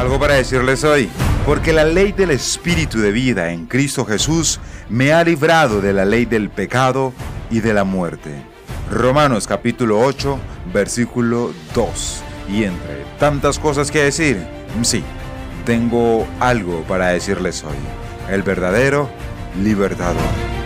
Algo para decirles hoy, porque la ley del Espíritu de vida en Cristo Jesús me ha librado de la ley del pecado y de la muerte. Romanos capítulo 8, versículo 2. Y entre tantas cosas que decir, sí, tengo algo para decirles hoy. El verdadero libertador.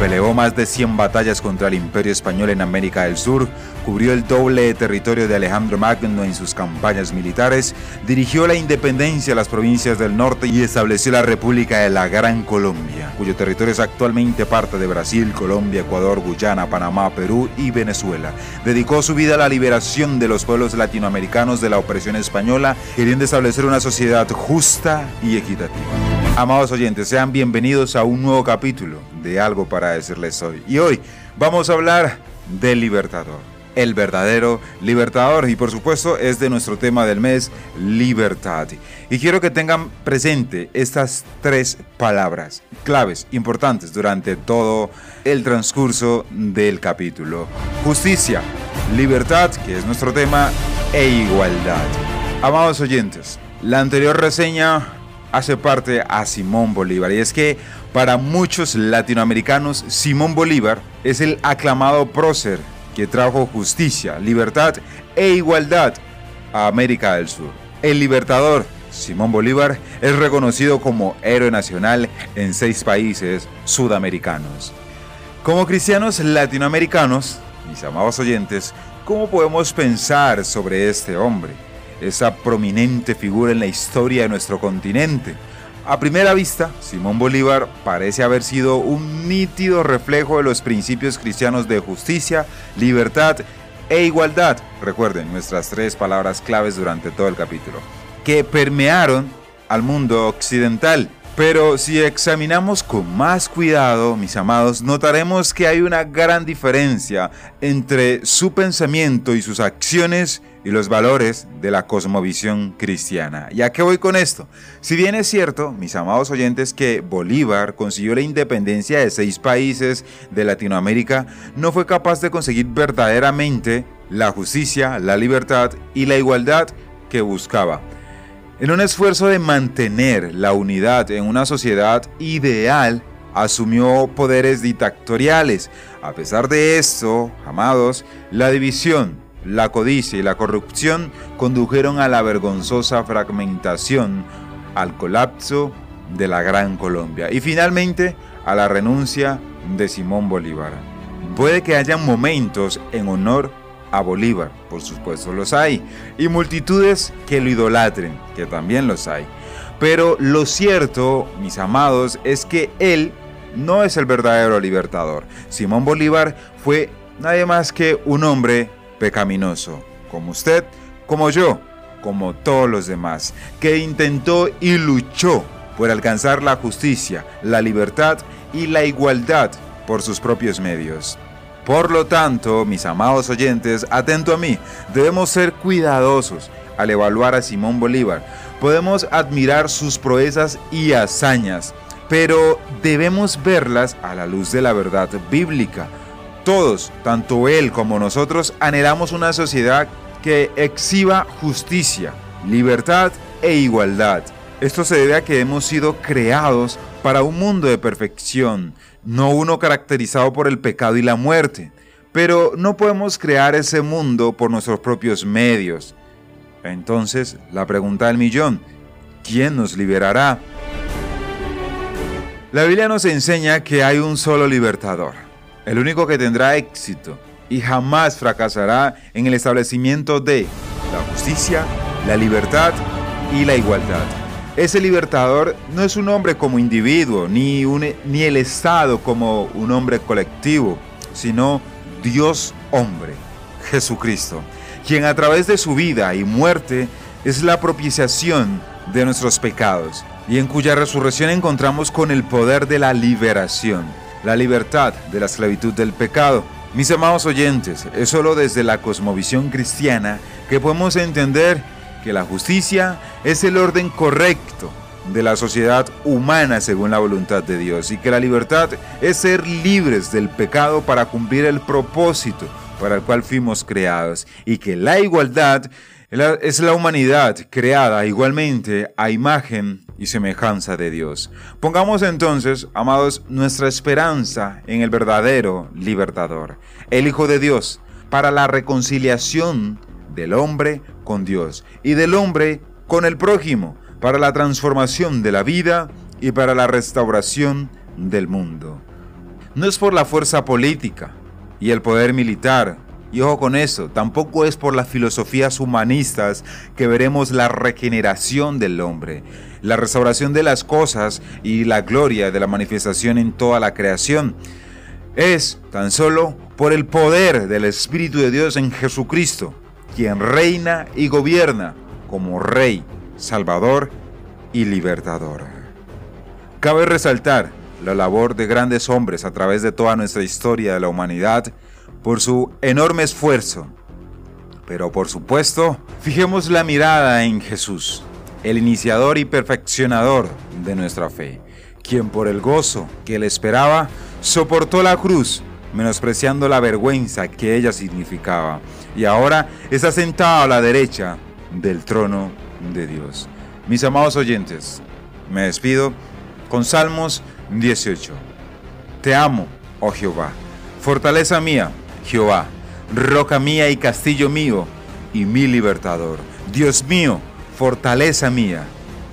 Peleó más de 100 batallas contra el Imperio Español en América del Sur, cubrió el doble de territorio de Alejandro Magno en sus campañas militares, dirigió la independencia a las provincias del norte y estableció la República de la Gran Colombia, cuyo territorio es actualmente parte de Brasil, Colombia, Ecuador, Guyana, Panamá, Perú y Venezuela. Dedicó su vida a la liberación de los pueblos latinoamericanos de la opresión española, queriendo establecer una sociedad justa y equitativa. Amados oyentes, sean bienvenidos a un nuevo capítulo de Algo para decirles hoy. Y hoy vamos a hablar del Libertador, el verdadero Libertador. Y por supuesto es de nuestro tema del mes, libertad. Y quiero que tengan presente estas tres palabras claves, importantes durante todo el transcurso del capítulo. Justicia, libertad, que es nuestro tema, e igualdad. Amados oyentes, la anterior reseña hace parte a Simón Bolívar. Y es que para muchos latinoamericanos, Simón Bolívar es el aclamado prócer que trajo justicia, libertad e igualdad a América del Sur. El libertador, Simón Bolívar, es reconocido como héroe nacional en seis países sudamericanos. Como cristianos latinoamericanos, mis amados oyentes, ¿cómo podemos pensar sobre este hombre? Esa prominente figura en la historia de nuestro continente. A primera vista, Simón Bolívar parece haber sido un nítido reflejo de los principios cristianos de justicia, libertad e igualdad. Recuerden nuestras tres palabras claves durante todo el capítulo, que permearon al mundo occidental. Pero si examinamos con más cuidado, mis amados, notaremos que hay una gran diferencia entre su pensamiento y sus acciones y los valores de la cosmovisión cristiana. ¿Y a qué voy con esto? Si bien es cierto, mis amados oyentes, que Bolívar consiguió la independencia de seis países de Latinoamérica, no fue capaz de conseguir verdaderamente la justicia, la libertad y la igualdad que buscaba. En un esfuerzo de mantener la unidad en una sociedad ideal, asumió poderes dictatoriales. A pesar de esto, amados, la división, la codicia y la corrupción condujeron a la vergonzosa fragmentación, al colapso de la Gran Colombia y finalmente a la renuncia de Simón Bolívar. Puede que haya momentos en honor a Bolívar, por supuesto los hay, y multitudes que lo idolatren, que también los hay. Pero lo cierto, mis amados, es que él no es el verdadero libertador. Simón Bolívar fue nadie más que un hombre pecaminoso, como usted, como yo, como todos los demás, que intentó y luchó por alcanzar la justicia, la libertad y la igualdad por sus propios medios. Por lo tanto, mis amados oyentes, atento a mí, debemos ser cuidadosos al evaluar a Simón Bolívar. Podemos admirar sus proezas y hazañas, pero debemos verlas a la luz de la verdad bíblica todos, tanto él como nosotros, anhelamos una sociedad que exhiba justicia, libertad e igualdad. Esto se debe a que hemos sido creados para un mundo de perfección, no uno caracterizado por el pecado y la muerte. Pero no podemos crear ese mundo por nuestros propios medios. Entonces, la pregunta del millón, ¿quién nos liberará? La Biblia nos enseña que hay un solo libertador el único que tendrá éxito y jamás fracasará en el establecimiento de la justicia, la libertad y la igualdad. Ese libertador no es un hombre como individuo, ni, ni el Estado como un hombre colectivo, sino Dios hombre, Jesucristo, quien a través de su vida y muerte es la propiciación de nuestros pecados y en cuya resurrección encontramos con el poder de la liberación la libertad de la esclavitud del pecado. Mis amados oyentes, es solo desde la cosmovisión cristiana que podemos entender que la justicia es el orden correcto de la sociedad humana según la voluntad de Dios y que la libertad es ser libres del pecado para cumplir el propósito para el cual fuimos creados y que la igualdad Es la humanidad creada igualmente a imagen y semejanza de Dios. Pongamos entonces, amados, nuestra esperanza en el verdadero libertador, el Hijo de Dios, para la reconciliación del hombre con Dios y del hombre con el prójimo, para la transformación de la vida y para la restauración del mundo. No es por la fuerza política y el poder militar, y ojo con eso, tampoco es por las filosofías humanistas que veremos la regeneración del hombre, la restauración de las cosas y la gloria de la manifestación en toda la creación. Es tan solo por el poder del Espíritu de Dios en Jesucristo, quien reina y gobierna como Rey, Salvador y Libertador. Cabe resaltar la labor de grandes hombres a través de toda nuestra historia de la humanidad por su enorme esfuerzo. Pero por supuesto, fijemos la mirada en Jesús, el iniciador y perfeccionador de nuestra fe, quien por el gozo que le esperaba soportó la cruz, menospreciando la vergüenza que ella significaba, y ahora está sentado a la derecha del trono de Dios. Mis amados oyentes, me despido con Salmos 18. Te amo, oh Jehová, fortaleza mía, Jehová, roca mía y castillo mío, y mi libertador. Dios mío, fortaleza mía,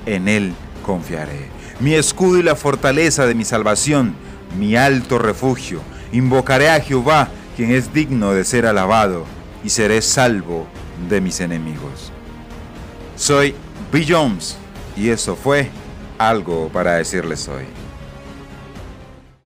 en Él confiaré. Mi escudo y la fortaleza de mi salvación, mi alto refugio. Invocaré a Jehová, quien es digno de ser alabado, y seré salvo de mis enemigos. Soy Bill Jones, y eso fue algo para decirles hoy.